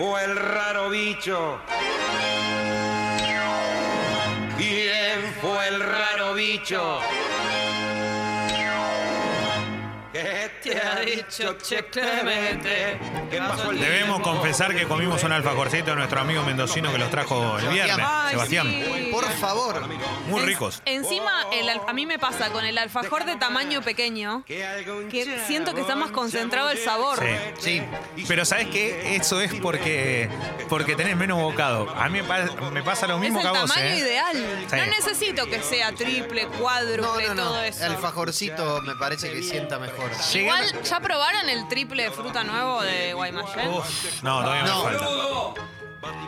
fue el raro bicho? ¿Quién fue el raro bicho? Te ha dicho Che Clemente? ¿Qué pasó el día Debemos de confesar que comimos un alfajorcito de nuestro amigo mendocino que los trajo el viernes, Ay, Sebastián. sí. Por favor. Muy En- ricos. Encima, el al- a mí me pasa con el alfajor de tamaño pequeño, Que siento que está más concentrado el sabor. Sí. Sí. Pero ¿sabes qué? Eso es porque, porque tenés menos bocado. A mí me, pa- me pasa lo Es mismo el que a vos, tamaño ¿eh? ideal. Sí. No necesito que sea triple, No, cuádruple, no, no. todo eso. El fajorcito me parece que sienta mejor. Llegan- Igual, ¿ya probaron el triple de fruta nuevo de Guaymallén? Uf, no, todavía No. me falta.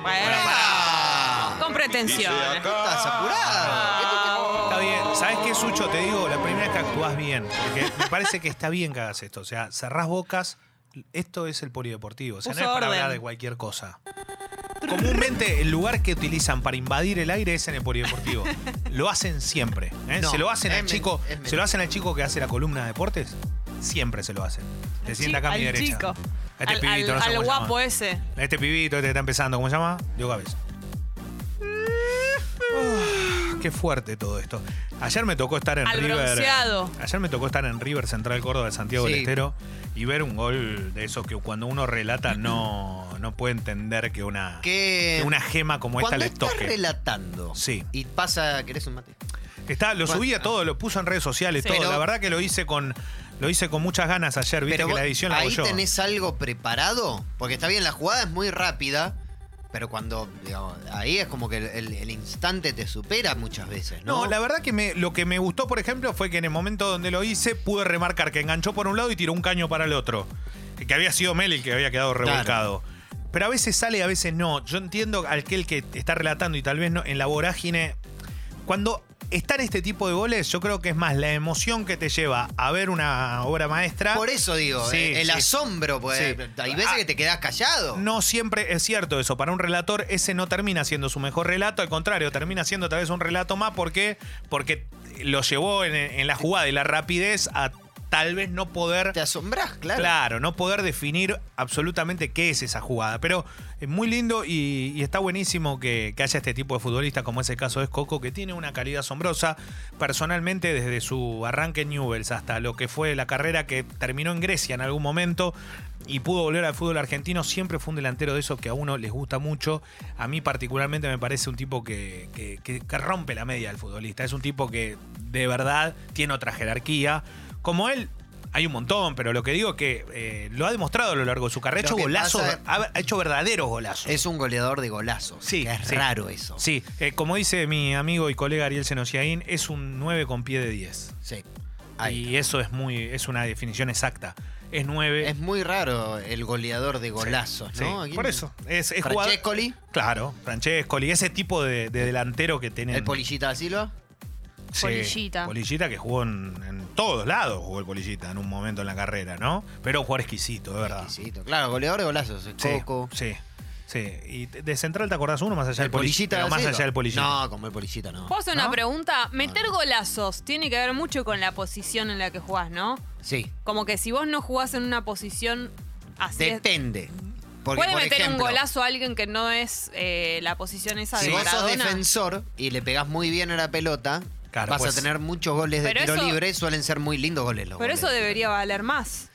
Bueno, Ah, con pretensiones. estás apurado. Está bien. ¿Sabes qué, Sucho? Te digo, la primera vez que actúas bien. Porque me parece que está bien que hagas esto. O sea, cerrás bocas. Esto es el polideportivo. O sea, no Puso es para orden. hablar de cualquier cosa. Comúnmente el lugar que utilizan para invadir el aire es en el polideportivo. Lo hacen siempre. ¿eh? No, se lo hacen es al chico. es Se lo hacen al chico que hace la columna de deportes. Siempre se lo hacen. Te sienta acá a mi al derecha. chico. A Este al, pibito, al- no sé al cómo se guapo llama. ese. Este pibito este que está empezando, ¿cómo se llama? Diego Gávez. Ah, Qué fuerte todo esto. Ayer me tocó estar en Al River. bronceado. Ayer me tocó estar en River Central Córdoba de Santiago del Sí. Estero y ver un gol de esos que cuando uno relata no, no puede entender que una, Que que una gema como esta cuando le estás toque. relatando Sí. y pasa, ¿querés un mate? Está, lo Bueno, subía ah. todo, lo puso en redes sociales, Sí. todo. Pero- la verdad que lo hice con lo hice con muchas ganas ayer, viste que vos- la edición la hago ahí yo. tenés algo preparado, porque está bien, la jugada es muy rápida, pero cuando digamos, ahí es como que el, el- el instante te supera muchas veces, ¿no? No, la verdad que me, lo que me gustó, por ejemplo, fue que en el momento donde lo hice, pude remarcar que enganchó por un lado y tiró un caño para el otro. Que, que había sido Mel el que había quedado revolcado. Pero a veces sale, a veces no. Yo entiendo aquel que está relatando y tal vez no, en la vorágine. Cuando está en este tipo de goles, yo creo que es más la emoción que te lleva a ver una obra maestra. Por eso digo, Sí, eh, el sí. asombro, pues Sí. hay veces Ah, que te quedás callado. No siempre es cierto eso. Para un relator, ese no termina siendo su mejor relato. Al contrario, termina siendo tal vez un relato más. ¿Por qué? Porque lo llevó en, en la jugada y la rapidez a tal vez no poder. Te asombrás, claro. Claro, no poder definir absolutamente qué es esa jugada. Pero es muy lindo y, y está buenísimo que, que haya este tipo de futbolista, como es el caso de Coco, que tiene una calidad asombrosa. Personalmente, desde su arranque en Newells hasta lo que fue la carrera que terminó en Grecia en algún momento y pudo volver al fútbol argentino, siempre fue un delantero de esos que a uno les gusta mucho. A mí particularmente me parece un tipo que, que- que- que rompe la media del futbolista. Es un tipo que de verdad tiene otra jerarquía. Como él, hay un montón, pero lo que digo es que eh, lo ha demostrado a lo largo de su carrera. Ha hecho golazos, pasa- ha, ha hecho verdaderos golazos. Es un goleador de golazos. Sí, que es sí. raro eso. Sí, eh, como dice mi amigo y colega Ariel Senosiaín, es un 9 con pie de 10. Sí. Y eso es muy es una definición exacta. Es 9. Es muy raro el goleador de golazos, Sí, ¿no? ¿Quién- por eso. Es, es jugador- Francescoli, Claro, Francescoli, ese tipo de, de delantero que tiene. el Polillita da Silva. Polillita. Polillita que jugó en, en todos lados, jugó el Polillita en un momento en la carrera, ¿no? Pero un jugador exquisito, de verdad. Exquisito. Claro, goleador de golazos. Sí, Coco. sí, sí. ¿Y de central te acordás uno más allá El del Polillita? Más allá del Polillita. No, como el Polillita no. ¿Puedo hacer una ¿No? pregunta? Meter golazos tiene que ver mucho con la posición en la que jugás, ¿no? Sí. Como que si vos no jugás en una posición así. Depende. Porque, puede por meter ejemplo, un golazo a alguien que no es eh, la posición esa Si de vos sos defensor y le pegás muy bien a la pelota, Claro, vas pues- a tener muchos goles de Pero tiro eso- libre. Suelen ser muy lindos goles los Pero goles. eso debería valer más.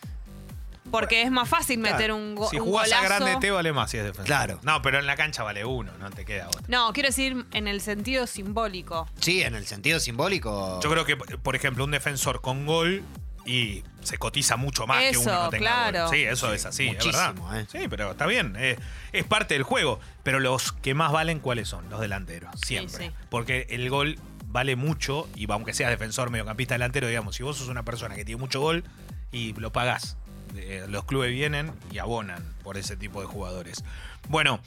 Porque es más fácil meter un, go Si un jugás a golazo. grande te vale más si es defensor. Claro. No, pero en la cancha vale uno, no te queda otro. No, quiero decir en el sentido simbólico. Sí, en el sentido simbólico. Yo creo que, por ejemplo, un defensor con gol y se cotiza mucho más que Eso, uno que no tenga claro. gol. Sí, eso es así, es muchísimo, verdad. ¿eh? Sí, pero está bien, eh, es parte del juego. Pero los que más valen, ¿cuáles son? Los delanteros, siempre. sí. Porque el gol vale mucho, y aunque seas defensor, mediocampista, delantero, digamos, si vos sos una persona que tiene mucho gol y lo pagás, eh, los clubes vienen y abonan por ese tipo de jugadores. Bueno,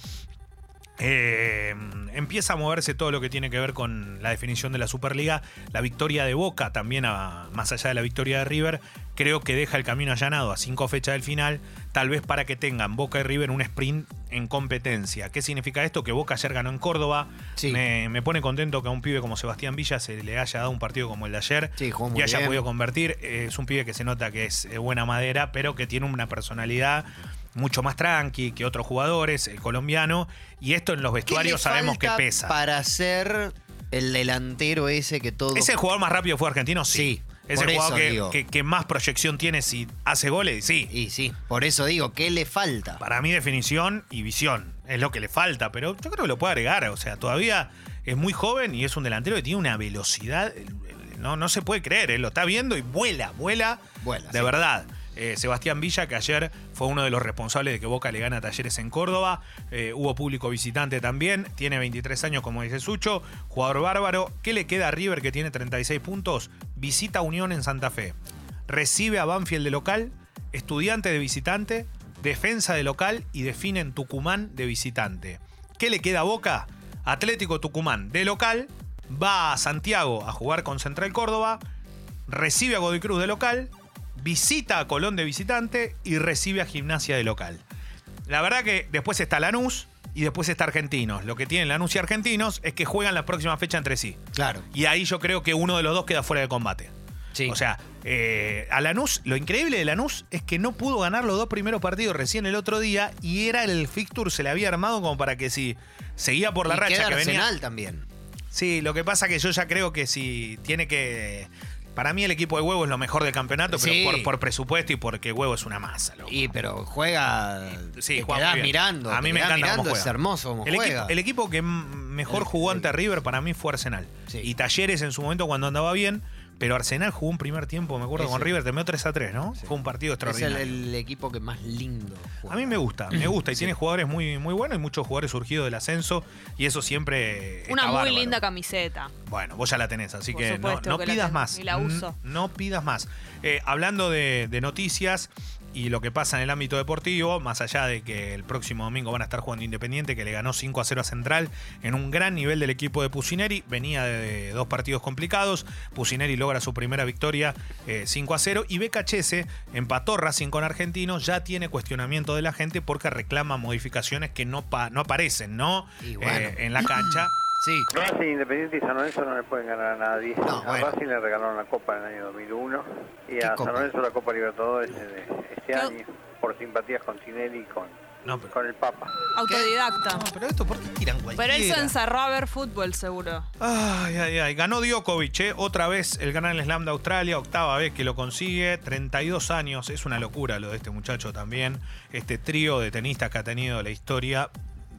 eh, empieza a moverse todo lo que tiene que ver con la definición de la Superliga. La victoria de Boca, también a- más allá de la victoria de River, creo que deja el camino allanado a cinco fechas del final, tal vez para que tengan Boca y River un sprint en competencia. ¿Qué significa esto? Que Boca ayer ganó en Córdoba. Sí. Me, me pone contento que a un pibe como Sebastián Villa se le haya dado un partido como el de ayer Sí, y haya bien. podido convertir. Eh, Es un pibe que se nota que es eh, buena madera, pero que tiene una personalidad mucho más tranqui que otros jugadores, el colombiano, y esto en los ¿Qué le vestuarios sabemos que pesa. Para ser el delantero ese que todo. ¿Es el jugador más rápido que fue argentino? Sí. Sí, Es por el jugador que, que- que más proyección tiene si hace goles, sí. Y sí, por eso digo, ¿qué le falta? Para mí, definición y visión. Es lo que le falta, pero yo creo que lo puede agregar. O sea, todavía es muy joven y es un delantero que tiene una velocidad. eh, No, no se puede creer, él lo está viendo y vuela, vuela. Vuela, de sí. verdad. Eh, Sebastián Villa, que ayer fue uno de los responsables de que Boca le gana Talleres en Córdoba. Eh, hubo público visitante también. Tiene 23 años, como dice Sucho. Jugador bárbaro. ¿Qué le queda a River, que tiene 36 puntos? Visita Unión en Santa Fe. Recibe a Banfield de local. Estudiante de visitante. Defensa de local. Y define en Tucumán de visitante. ¿Qué le queda a Boca? Atlético Tucumán de local. Va a Santiago a jugar con Central Córdoba. Recibe a Godoy Cruz de local visita a Colón de visitante y recibe a Gimnasia de local. La verdad que después está Lanús y después está Argentinos. Lo que tienen Lanús y Argentinos es que juegan la próxima fecha entre sí. Claro. Y ahí yo creo que uno de los dos queda fuera de combate. Sí. O sea, eh, a Lanús, lo increíble de Lanús es que no pudo ganar los dos primeros partidos recién el otro día y era el fixture, se le había armado como para que si seguía por la y racha queda que venía. Arsenal también. Sí, lo que pasa que yo ya creo que si tiene que. Para mí el equipo de Huevo es lo mejor del campeonato, Sí. pero por, por presupuesto y porque Huevo es una masa. loco. Y pero juega. Sí, te juega quedás muy bien. mirando. A te mí me quedás encanta cómo mirando, juega. Es hermoso como el, juega. equipo, el equipo que m- mejor El- jugó ante el- River para mí fue Arsenal. Sí. Y Talleres en su momento cuando andaba bien, pero Arsenal jugó un primer tiempo, me acuerdo, Ese. con River, terminó 3 a 3, ¿no? Sí. Fue un partido es el, extraordinario. el equipo que más lindo juega. A mí me gusta, me gusta. Y Sí. tiene jugadores muy, muy buenos y muchos jugadores surgidos del ascenso. Y eso siempre. Una está muy bárbaro. linda camiseta. Bueno, vos ya la tenés, así Por que no, supuesto no que la pidas más. y la uso. No pidas más. Eh, hablando de, de noticias y lo que pasa en el ámbito deportivo, más allá de que el próximo domingo van a estar jugando Independiente, que le ganó 5 a 0 a Central en un gran nivel del equipo de Pusineri, venía de, dos partidos complicados. Pusineri logra su primera victoria eh, 5 a 0 y Becachese empató Racing con Argentinos, ya tiene cuestionamiento de la gente porque reclama modificaciones que no, no aparecen, ¿no? Bueno. Eh, en la cancha. Sí. Racing, Independiente y San Lorenzo no le pueden ganar a nadie. No, a bueno. Racing le regalaron la Copa en el año 2001 y ¿Qué a copa? San Lorenzo la Copa Libertadores de este año por simpatías con Tinelli y con, No, pero- con el Papa. Autodidacta. No, pero esto, ¿por qué tiran cualquiera? Pero él se encerró a ver fútbol, seguro. Ay, ay, ay. Ganó Djokovic, ¿eh? otra vez el Gran Slam de Australia, octava vez que lo consigue, 32 años, es una locura lo de este muchacho también. Este trío de tenistas que ha tenido la historia,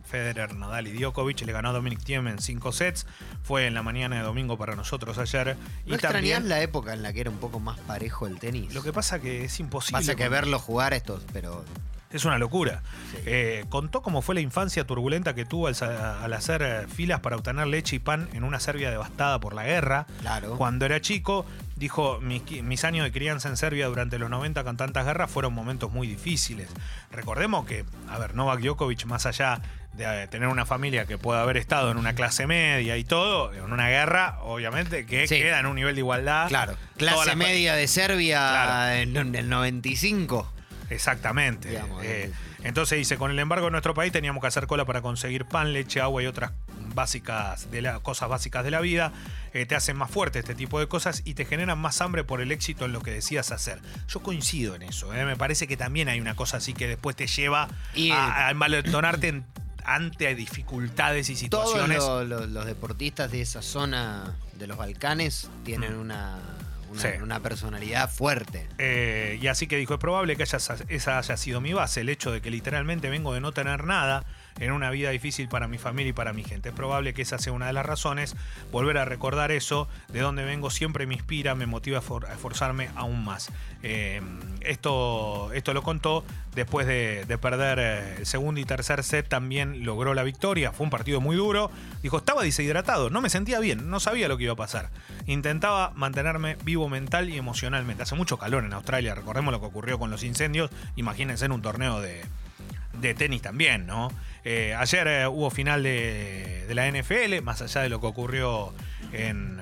Federer, Nadal y Djokovic, le ganó a Dominic Thiem en cinco sets, fue en la mañana de domingo para nosotros ayer. ¿No y también, la época en la que era un poco más parejo el tenis? lo que pasa que es imposible. Pasa que verlo jugar estos, pero Es una locura. Sí. Eh, contó cómo fue la infancia turbulenta que tuvo al, al hacer eh, filas para obtener leche y pan en una Serbia devastada por la guerra. Claro. Cuando era chico, dijo, mis, años de crianza en Serbia durante los 90 con tantas guerras fueron momentos muy difíciles. Recordemos que, a ver, Novak Djokovic, más allá de eh, tener una familia que pueda haber estado en una clase media y todo, en una guerra, obviamente, que Sí. queda en un nivel de igualdad. claro. Clase las- media de Serbia Claro. en, el 95. Exactamente. Digamos, Eh, entonces dice, con el embargo de nuestro país teníamos que hacer cola para conseguir pan, leche, agua y otras básicas de la, cosas básicas de la vida. Eh, te hacen más fuerte este tipo de cosas y te generan más hambre por el éxito en lo que decías hacer. Yo coincido en eso. eh. Me parece que también hay una cosa así que después te lleva Y- a, a en- ante dificultades y situaciones. lo- lo- los deportistas de esa zona de los Balcanes tienen una, una, Sí. una personalidad fuerte. Eh, y así que dijo, es probable que haya- esa haya sido mi base, el hecho de que literalmente vengo de no tener nada en una vida difícil para mi familia y para mi gente. Es probable que esa sea una de las razones. Volver a recordar eso, de donde vengo, siempre me inspira, me motiva a, for- a esforzarme aún más. Eh, esto, esto lo contó después de, de perder eh, el segundo y tercer set, también logró la victoria. Fue un partido muy duro. Dijo, estaba deshidratado, no me sentía bien, no sabía lo que iba a pasar. Intentaba mantenerme vivo mental y emocionalmente. Hace mucho calor en Australia, recordemos lo que ocurrió con los incendios. Imagínense en un torneo de, de tenis también, ¿no? Eh, ayer eh, hubo final de, de la NFL, más allá de lo que ocurrió en,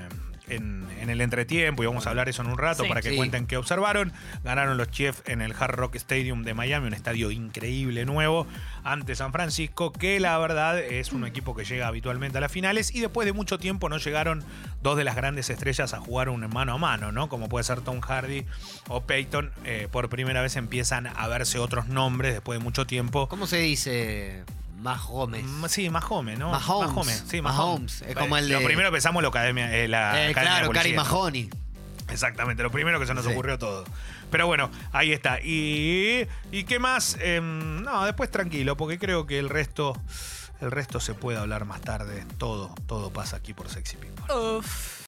en, en el entretiempo y vamos a hablar eso en un rato Sí. para que Sí. cuenten qué observaron. Ganaron los Chiefs en el Hard Rock Stadium de Miami, un estadio increíble nuevo ante San Francisco, que la verdad es un equipo que llega habitualmente a las finales y después de mucho tiempo no llegaron dos de las grandes estrellas a jugar un mano a mano, ¿no? Como puede ser Tom Hardy o Peyton. Eh, por primera vez empiezan a verse otros nombres después de mucho tiempo. ¿Cómo se dice más Gómez? Mm, Sí, Mahomes, ¿no? Mahomes. Mahomes, sí, Mahomes, es como el de- Lo primero pensamos la academia, eh, la Eh, academia de claro, Cari. Mahoney. Exactamente, lo primero que se nos Sí. ocurrió todo. Pero bueno, ahí está. ¿Y, y qué más? Em, no, después tranquilo, porque creo que el resto, el resto se puede hablar más tarde. Todo, todo pasa aquí por Sexy People. Uf.